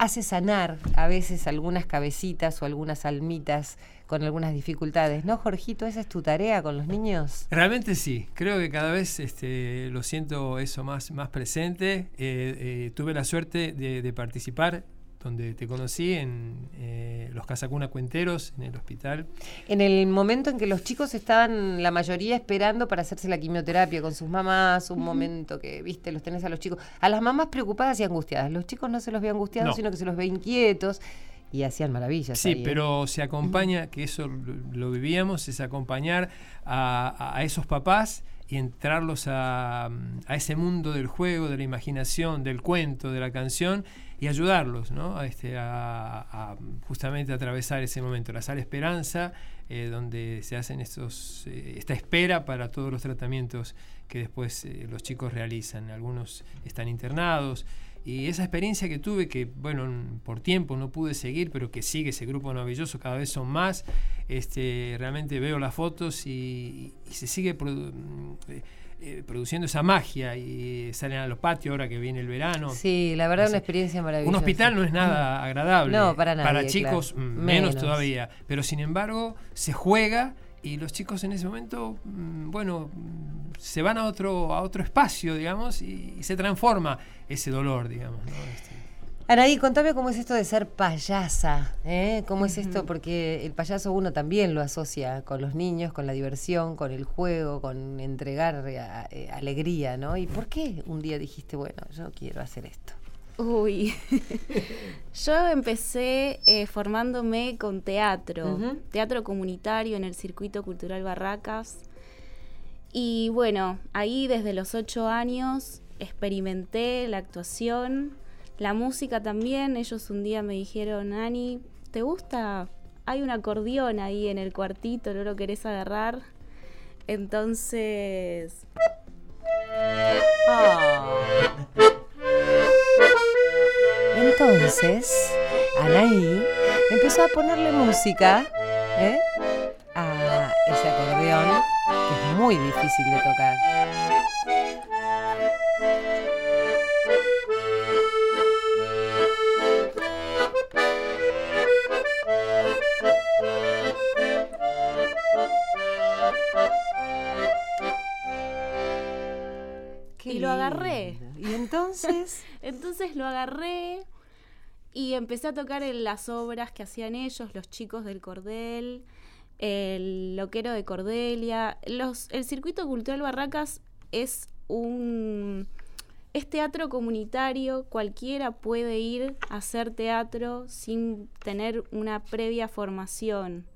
hace sanar a veces algunas cabecitas o algunas almitas con algunas dificultades. ¿No, Jorgito? ¿Esa es tu tarea con los niños? Realmente sí, creo que cada vez este, lo siento eso más, más presente. Eh, eh, tuve la suerte de, de participar donde te conocí en eh, los Casacuna Cuenteros, en el hospital. En el momento en que los chicos estaban, la mayoría esperando para hacerse la quimioterapia con sus mamás, un momento que, viste, los tenés a los chicos, a las mamás preocupadas y angustiadas. Los chicos no se los ve angustiados, No. sino que se los ve inquietos y hacían maravillas. Sí, ahí, ¿eh? pero se acompaña, que eso lo, lo vivíamos, es acompañar a, a esos papás y entrarlos a, a ese mundo del juego, de la imaginación, del cuento, de la canción y ayudarlos, ¿no? A, este, a, justamente atravesar ese momento, la sala Esperanza, eh, donde se hacen estos, eh, esta espera para todos los tratamientos que después eh, los chicos realizan. Algunos están internados. Y esa experiencia que tuve, que bueno, por tiempo no pude seguir, pero que sigue ese grupo maravilloso, cada vez son más, este, realmente veo las fotos y, y se sigue produ- mm, eh, eh, produciendo esa magia y salen a los patios ahora que viene el verano. Sí, la verdad, Así- una experiencia maravillosa. Un hospital no es nada agradable. No, para nadie, Para chicos, claro. mm, menos, Menos. todavía. Pero sin embargo, se juega y los chicos en ese momento, mm, bueno, mm, se van a otro, a otro espacio, digamos, y, y se transforma ese dolor, digamos. ¿no? Este, Anaí, contame cómo es esto de ser payasa, ¿eh? ¿Cómo es esto? Porque el payaso uno también lo asocia con los niños, con la diversión, con el juego, con entregar eh, a- eh, alegría, ¿no? ¿Y por qué un día dijiste, bueno, yo quiero hacer esto? Uy. Yo empecé eh, formándome con teatro, teatro comunitario en el Circuito Cultural Barracas. Y bueno, ahí desde los ocho años experimenté la actuación, la música también. Ellos un día me dijeron, Ani, ¿te gusta? Hay un acordeón ahí en el cuartito, ¿no lo querés agarrar? Entonces, Entonces, Anaí empezó a ponerle música ¿eh? a ese acordeón, que es muy difícil de tocar. Qué Y lo agarré. Y entonces, Entonces lo agarré y empecé a tocar en las obras que hacían ellos, los chicos del Cordel, el loquero de Cordelia. El circuito cultural Barracas es un es teatro comunitario, cualquiera puede ir a hacer teatro sin tener una previa formación.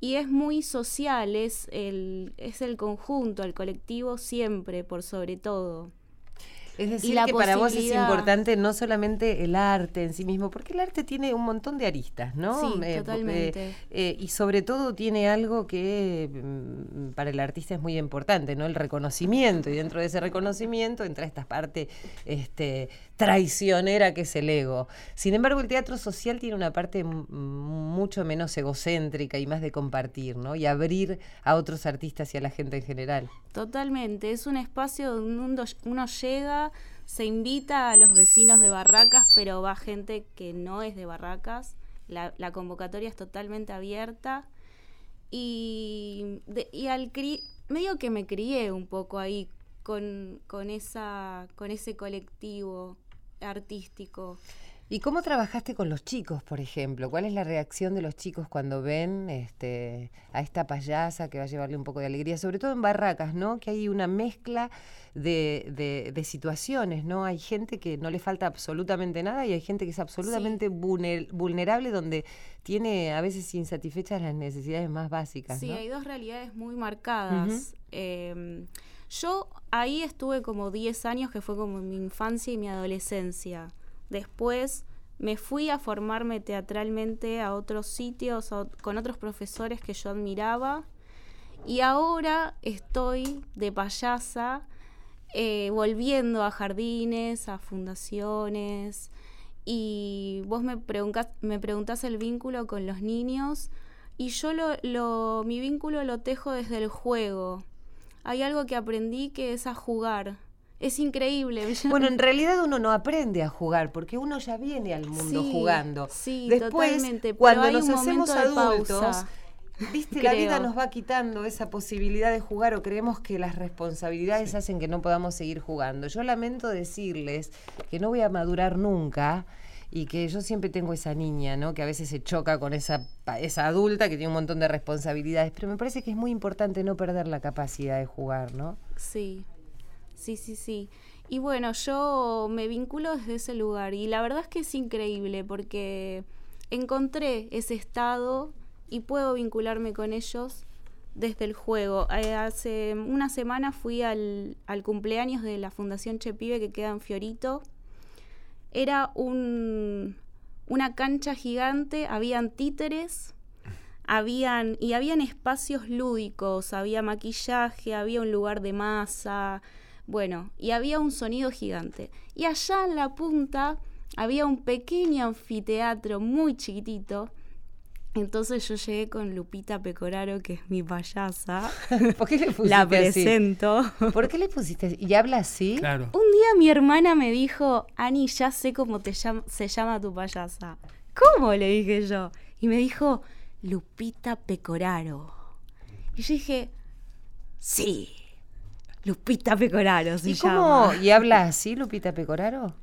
Y es muy social, es el, es el conjunto, el colectivo siempre, por sobre todo. Es decir, que para vos es importante no solamente el arte en sí mismo, porque el arte tiene un montón de aristas, ¿no? Sí, Eh, totalmente. eh, y sobre todo tiene algo que mm, para el artista es muy importante, ¿no? El reconocimiento. Y dentro de ese reconocimiento entra esta parte este, traicionera que es el ego. Sin embargo, el teatro social tiene una parte mucho menos egocéntrica y más de compartir, ¿no? Y abrir a otros artistas y a la gente en general. Totalmente, es un espacio donde uno, uno llega, se invita a los vecinos de Barracas, pero va gente que no es de Barracas. La, convocatoria es totalmente abierta. Y, y al cri- medio que me crié un poco ahí con, con, esa, con ese colectivo artístico. ¿Y cómo trabajaste con los chicos, por ejemplo? ¿Cuál es la reacción de los chicos cuando ven este, a esta payasa que va a llevarle un poco de alegría? Sobre todo en barracas, ¿no? Que hay una mezcla de, de- de situaciones, ¿no? Hay gente que no le falta absolutamente nada y hay gente que es absolutamente vulner- vulnerable donde tiene a veces insatisfechas las necesidades más básicas, Sí, ¿no? hay dos realidades muy marcadas. Eh, yo ahí estuve como 10 años, que fue como mi infancia y mi adolescencia. Después me fui a formarme teatralmente a otros sitios, con otros profesores que yo admiraba. Y ahora estoy de payasa, eh, volviendo a jardines, a fundaciones. Y vos me preguntás, me el vínculo con los niños. Y yo lo- mi vínculo lo tejo desde el juego. Hay algo que aprendí que es a jugar. Es increíble. Bueno, en realidad uno no aprende a jugar porque uno ya viene al mundo Sí, jugando. sí, Después, totalmente, pero cuando hay nos un hacemos adultos, pausa, viste, la vida nos va quitando esa posibilidad de jugar o creemos que las responsabilidades hacen que no podamos seguir jugando. Yo lamento decirles que no voy a madurar nunca y que yo siempre tengo esa niña, ¿no? Que a veces se choca con esa, esa adulta que tiene un montón de responsabilidades, pero me parece que es muy importante no perder la capacidad de jugar, ¿no? Sí, sí, sí, sí. Y bueno, yo me vinculo desde ese lugar y la verdad es que es increíble porque encontré ese estado y puedo vincularme con ellos desde el juego. Eh, hace una semana fui al, al cumpleaños de la Fundación Chepibe que queda en Fiorito. Era un, una cancha gigante, habían títeres, habían y habían espacios lúdicos, había maquillaje, había un lugar de masa, bueno, y había un sonido gigante. Y allá en la punta había un pequeño anfiteatro muy chiquitito. Entonces yo llegué con Lupita Pecoraro, que es mi payasa. ¿Por qué le pusiste La así? presento. ¿Por qué le pusiste así? ¿Y habla así? Claro. Un día mi hermana me dijo, Ani, ya sé cómo te llam- se llama tu payasa. ¿Cómo? Le dije yo. Y me dijo, Lupita Pecoraro. Y yo dije, sí, Lupita Pecoraro se ¿Y llama. cómo? ¿Y habla así, Lupita Pecoraro?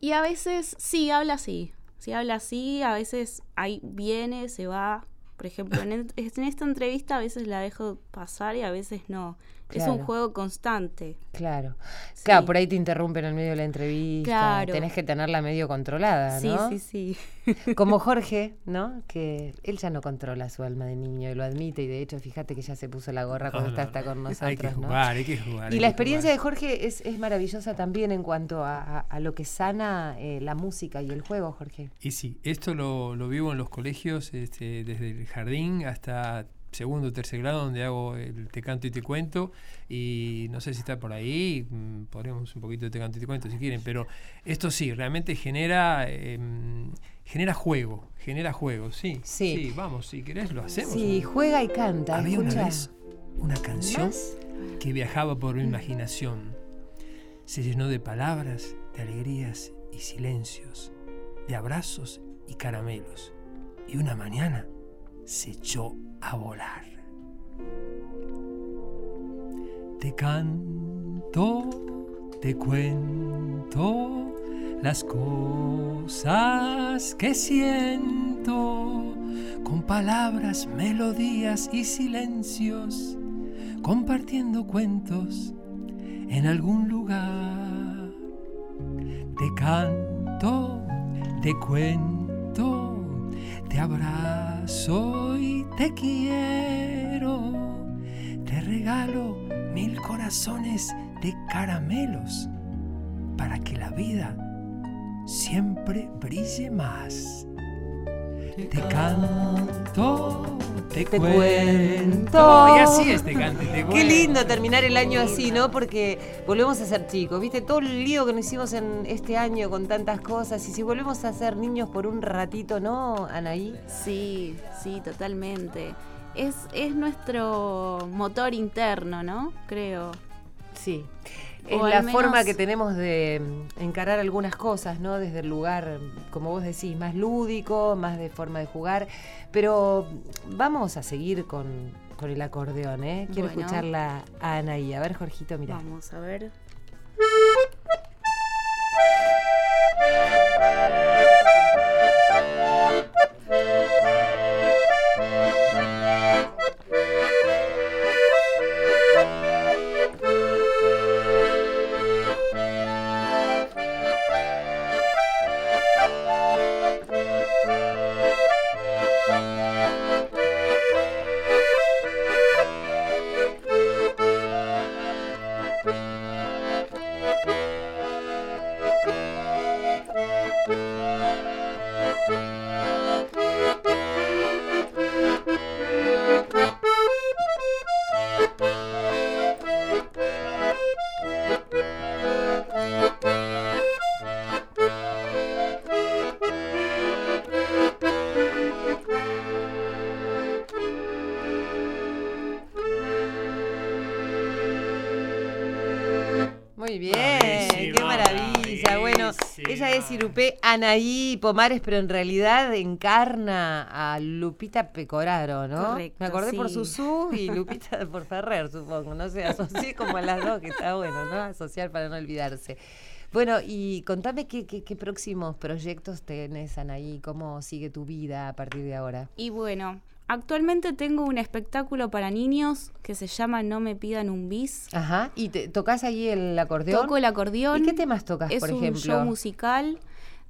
Y a veces, sí, habla así. Sí, habla así, a veces ahí viene, se va. Por ejemplo, en, esta entrevista a veces la dejo pasar y a veces no. Es un juego constante. Claro. Sí. Claro, por ahí te interrumpen en medio de la entrevista. Claro. Tenés que tenerla medio controlada, Sí, ¿no? sí, sí. Como Jorge, ¿no? Que él ya no controla su alma de niño y lo admite. Y de hecho, fíjate que ya se puso la gorra cuando No, está, no, está con no. nosotros, Hay que ¿no? jugar, hay que jugar. Y hay la que experiencia de. Jorge es, es maravillosa también en cuanto a, a- a lo que sana eh, la música y el juego, Jorge. Y sí, esto lo, lo vivo en los colegios, este, desde el jardín hasta segundo o tercer grado, donde hago el te canto y te cuento. Y no sé si está por ahí, mm, podríamos un poquito de te canto y te cuento si quieren, pero esto sí, realmente genera, em, genera juego, genera juego, sí. Sí. vamos, si querés lo hacemos. Sí, juega y canta. Había una vez una canción ¿Más? que viajaba por mi imaginación. Se llenó de palabras, de alegrías y silencios, de abrazos y caramelos. Y una mañana se echó a volar. Te canto, te cuento las cosas que siento con palabras, melodías y silencios, compartiendo cuentos en algún lugar. Te canto, te cuento, te abrazo y te quiero. Te regalo mil corazones de caramelos para que la vida siempre brille más. Te canto, te, Te cuento. cuento. Y así es, te canto y te Qué cuento. lindo terminar el año así, ¿no? Porque volvemos a ser chicos, ¿viste? Todo el lío que nos hicimos en este año con tantas cosas. Y si volvemos a ser niños por un ratito, ¿no, Anaí? Sí, sí, totalmente. Es, es nuestro motor interno, ¿no? Creo. Sí. Es la menos- forma que tenemos de mm, encarar algunas cosas, ¿no? Desde el lugar, como vos decís, más lúdico, más de forma de jugar. Pero vamos a seguir con, con el acordeón, ¿eh? Quiero Bueno. escucharla a Anaí. A ver, Jorgito, mira. Vamos a ver. Bye. Anaí Pomares, pero en realidad encarna a Lupita Pecoraro, ¿no? Correcto, Me acordé por. Susú y Lupita por Ferrer, supongo. No sé, asocié como a las dos, que está bueno, ¿no? Asociar para no olvidarse. Bueno, y contame qué, qué, qué próximos proyectos tenés, Anaí, cómo sigue tu vida a partir de ahora. Y bueno, actualmente tengo un espectáculo para niños que se llama No me pidan un bis. Ajá, ¿y te, tocas ahí el acordeón? Toco el acordeón. ¿Y qué temas tocas, es por un ejemplo? show musical.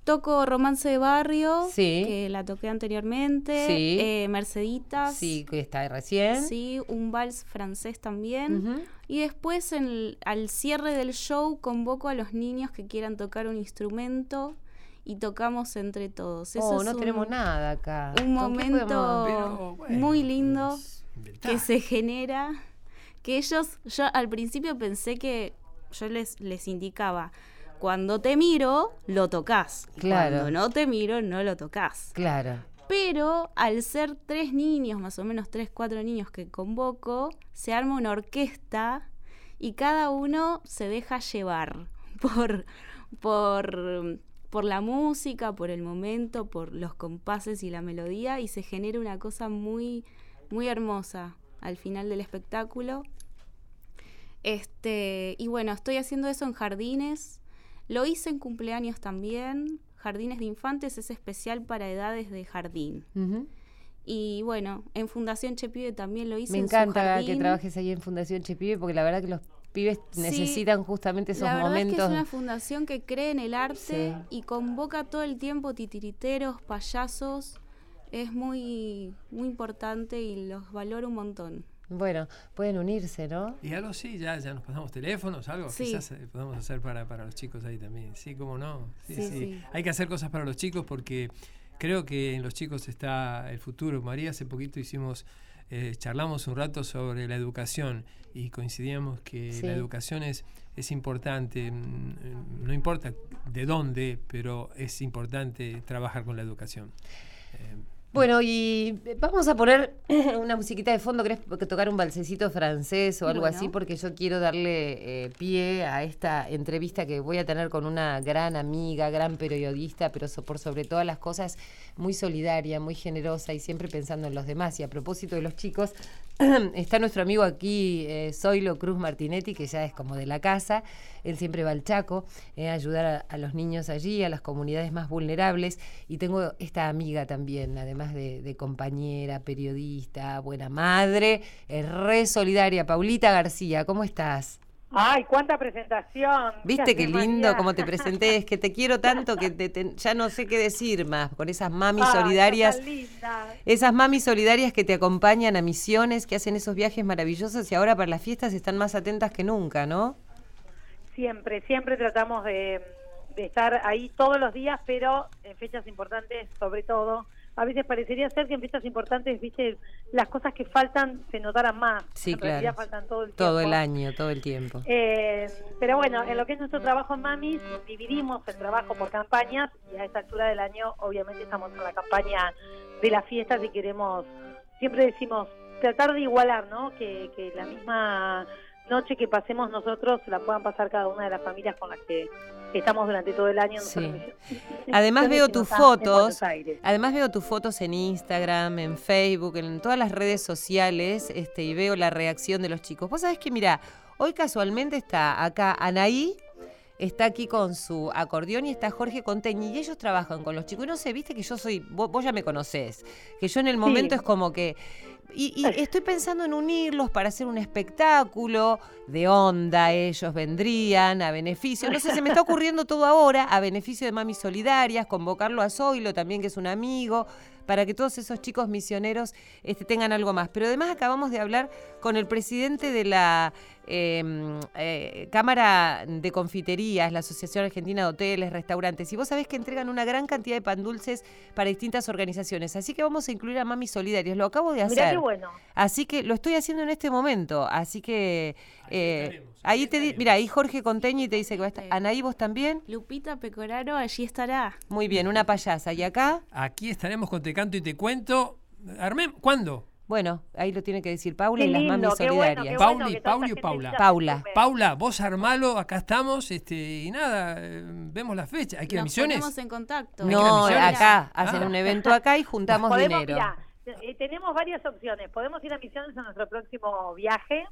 Toco Romance de Barrio, Sí. que la toqué anteriormente. Sí. eh, Merceditas. Sí, que está recién. Sí, un vals francés también. Y después, en el- al cierre del show, convoco a los niños que quieran tocar un instrumento y tocamos entre todos. Eso Oh, es no un- tenemos nada acá. Un ¿Con qué momento podemos- Pero, bueno, muy lindo que se genera. Que ellos, yo al principio pensé que yo les, les indicaba, cuando te miro, lo tocas. Claro. Cuando no te miro, no lo tocas. Claro. Pero al ser tres niños, más o menos tres, cuatro niños que convoco, se arma una orquesta y cada uno se deja llevar por, por, por la música, por el momento, por los compases y la melodía y se genera una cosa muy, muy hermosa al final del espectáculo. Este, y bueno, estoy haciendo eso en jardines. Lo hice en cumpleaños también. Jardines de Infantes es especial para edades de jardín. Y bueno, en Fundación Chepibe también lo hice. Me en su encanta que trabajes ahí en Fundación Chepibe porque la verdad que los pibes Sí, necesitan justamente esos La verdad momentos. es que es una fundación que cree en el arte Sí. y convoca todo el tiempo titiriteros, payasos. Es muy, muy importante y los valoro un montón. Bueno, pueden unirse, ¿no? Y algo sí, ya, ya nos pasamos teléfonos, algo Sí. quizás eh, podemos hacer para, para los chicos ahí también. Sí, cómo no. Sí, Sí, sí. sí. Hay que hacer cosas para los chicos porque creo que en los chicos está el futuro. María, hace poquito hicimos, eh, charlamos un rato sobre la educación y coincidíamos que Sí. la educación es, es importante, mm, no importa de dónde, pero es importante trabajar con la educación. Eh, Bueno, y vamos a poner una musiquita de fondo. ¿Querés tocar un balsecito francés o algo Bueno. así? Porque yo quiero darle eh, pie a esta entrevista que voy a tener con una gran amiga, gran periodista, pero so- por sobre todas las cosas muy solidaria, muy generosa y siempre pensando en los demás. Y a propósito de los chicos, está nuestro amigo aquí, eh, Zoilo Cruz Martinetti, que ya es como de la casa. Él siempre va al Chaco eh, a ayudar a, los niños allí, a las comunidades más vulnerables. Y tengo esta amiga también, además de, de compañera, periodista, buena madre, es re solidaria. Paulita García, ¿cómo estás? Ay, cuánta presentación. ¿Viste qué lindo cómo te presenté? Es que te quiero tanto que te- te- ya no sé qué decir más con esas mamis Ay, solidarias. Esas mamis solidarias que te acompañan a misiones, que hacen esos viajes maravillosos y ahora para las fiestas están más atentas que nunca, ¿no? Siempre, siempre tratamos de, de estar ahí todos los días, pero en fechas importantes sobre todo. A veces parecería ser que en fechas importantes, viste, las cosas que faltan se notaran más. Sí, en claro. realidad faltan todo el Todo el tiempo. año, todo el tiempo. Eh, pero bueno, en lo que es nuestro trabajo en Mamis, dividimos el trabajo por campañas y a esta altura del año obviamente estamos en la campaña de las fiestas y queremos, siempre decimos, tratar de igualar, ¿no? Que, que la misma noche que pasemos nosotros la puedan pasar cada una de las familias con las que estamos durante todo el año. en Sí. Además veo tus fotos, además veo tus fotos en Instagram, en Facebook, en todas las redes sociales, este, y veo la reacción de los chicos. Vos sabés que, mira, hoy casualmente está acá Anaí, está aquí con su acordeón y está Jorge Conteñi, y ellos trabajan con los chicos. Y no sé, viste que yo soy, vos, vos ya me conocés, que yo en el momento Sí. es como que. Y, y estoy pensando en unirlos para hacer un espectáculo de onda, ellos vendrían a beneficio. No sé, se me está ocurriendo todo ahora, a beneficio de Mami Solidarias, convocarlo a Zoilo también, que es un amigo, para que todos esos chicos misioneros este, tengan algo más. Pero además acabamos de hablar con el presidente de la eh, eh, Cámara de Confiterías, la Asociación Argentina de Hoteles, Restaurantes, y vos sabés que entregan una gran cantidad de pan dulces para distintas organizaciones. Así que vamos a incluir a Mami Solidarias. Lo acabo de hacer. Mirá qué bueno. Así que lo estoy haciendo en este momento. Así que eh, ahí ahí te di- estaremos. mira, ahí Jorge Conteñi te dice que va a estar. Anaí, vos también. Lupita Pecoraro allí estará. Muy bien, una payasa. Y acá, Aquí estaremos con Te Canto y Te Cuento. Armé, ¿Cuándo? Bueno, ahí lo tiene que decir Paula Qué y las lindo, mamis qué bueno, solidarias. Pauli, Pauli o Paula. Paula. Paula, vos armalo, acá estamos, este, y nada, eh, vemos la fecha. ¿Hay que ir a Nos misiones? ponemos en contacto. No, acá, hacen Ah. un evento acá y juntamos Podemos, dinero. mirá, eh, tenemos varias opciones. Podemos ir a Misiones en nuestro próximo viaje,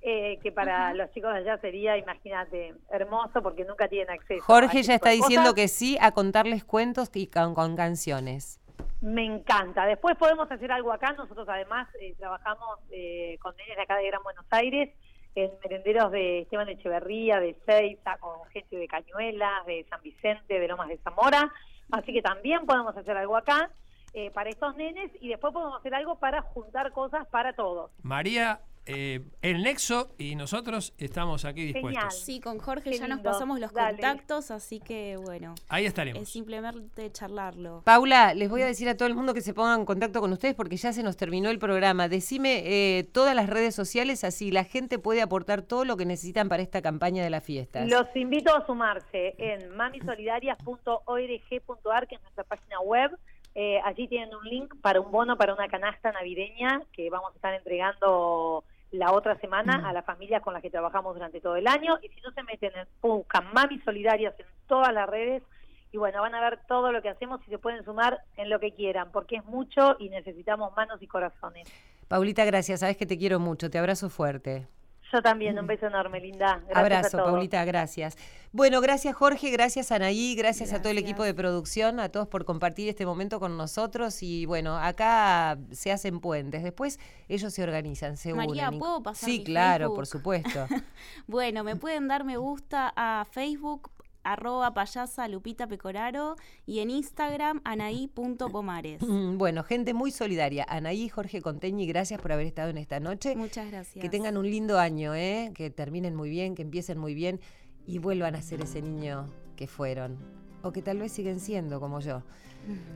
eh, que para los chicos de allá sería, imagínate, hermoso porque nunca tienen acceso. Jorge ese ya está diciendo cosas. que sí a contarles cuentos y con, con canciones. Me encanta. Después podemos hacer algo acá. Nosotros además eh, trabajamos eh, con nenes de acá de Gran Buenos Aires, en merenderos de Esteban Echeverría, de Seiza, con gente de Cañuelas, de San Vicente, de Lomas de Zamora. Así que también podemos hacer algo acá eh, para estos nenes y después podemos hacer algo para juntar cosas para todos. María, eh, el Nexo y nosotros estamos aquí dispuestos. Genial. Sí, con Jorge Qué ya nos pasamos los dale. contactos, así que bueno, Ahí es estaremos. simplemente charlarlo. Paula, les voy a decir a todo el mundo que se pongan en contacto con ustedes porque ya se nos terminó el programa. Decime eh, todas las redes sociales, así la gente puede aportar todo lo que necesitan para esta campaña de las fiestas. Los invito a sumarse en mamisolidarias.org.ar, que es nuestra página web. Eh, allí tienen un link para un bono para una canasta navideña que vamos a estar entregando la otra semana a las familias con las que trabajamos durante todo el año. Y si no se meten, en, buscan Mami Solidarias en todas las redes. Y bueno, van a ver todo lo que hacemos y se pueden sumar en lo que quieran, porque es mucho y necesitamos manos y corazones. Paulita, gracias. Sabes que te quiero mucho. Te abrazo fuerte. Yo también, un beso enorme, linda. Gracias a Abrazo, todos. Paulita, gracias. Bueno, gracias Jorge, gracias Anaí, gracias, a todo el equipo de producción, a todos por compartir este momento con nosotros y bueno, acá se hacen puentes, después ellos se organizan, se María, unen. ¿puedo pasar Sí, mi claro, Facebook? por supuesto. Bueno, me pueden dar me gusta a Facebook arroba payasa Lupita Pecoraro y en Instagram anaí.pomares. Bueno, gente muy solidaria. Anaí, Jorge Conteñi, gracias por haber estado en esta noche. Muchas gracias. Que tengan un lindo año, ¿eh? que terminen muy bien, que empiecen muy bien y vuelvan a ser ese niño que fueron. O que tal vez siguen siendo como yo.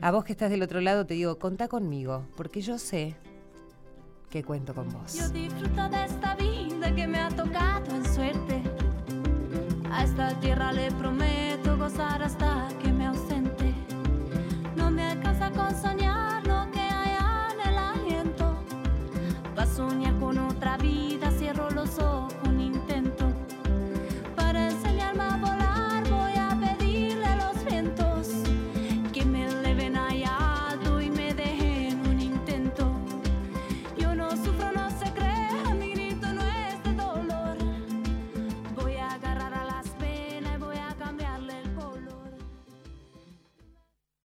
A vos que estás del otro lado te digo, contá conmigo, porque yo sé que cuento con vos. Yo disfruto de esta vida que me ha tocado en suerte. A esta tierra le prometo gozar hasta que me ausente. No me alcanza con soñar lo que hay en el aliento. Va a soñar con otra vida, cierro los ojos.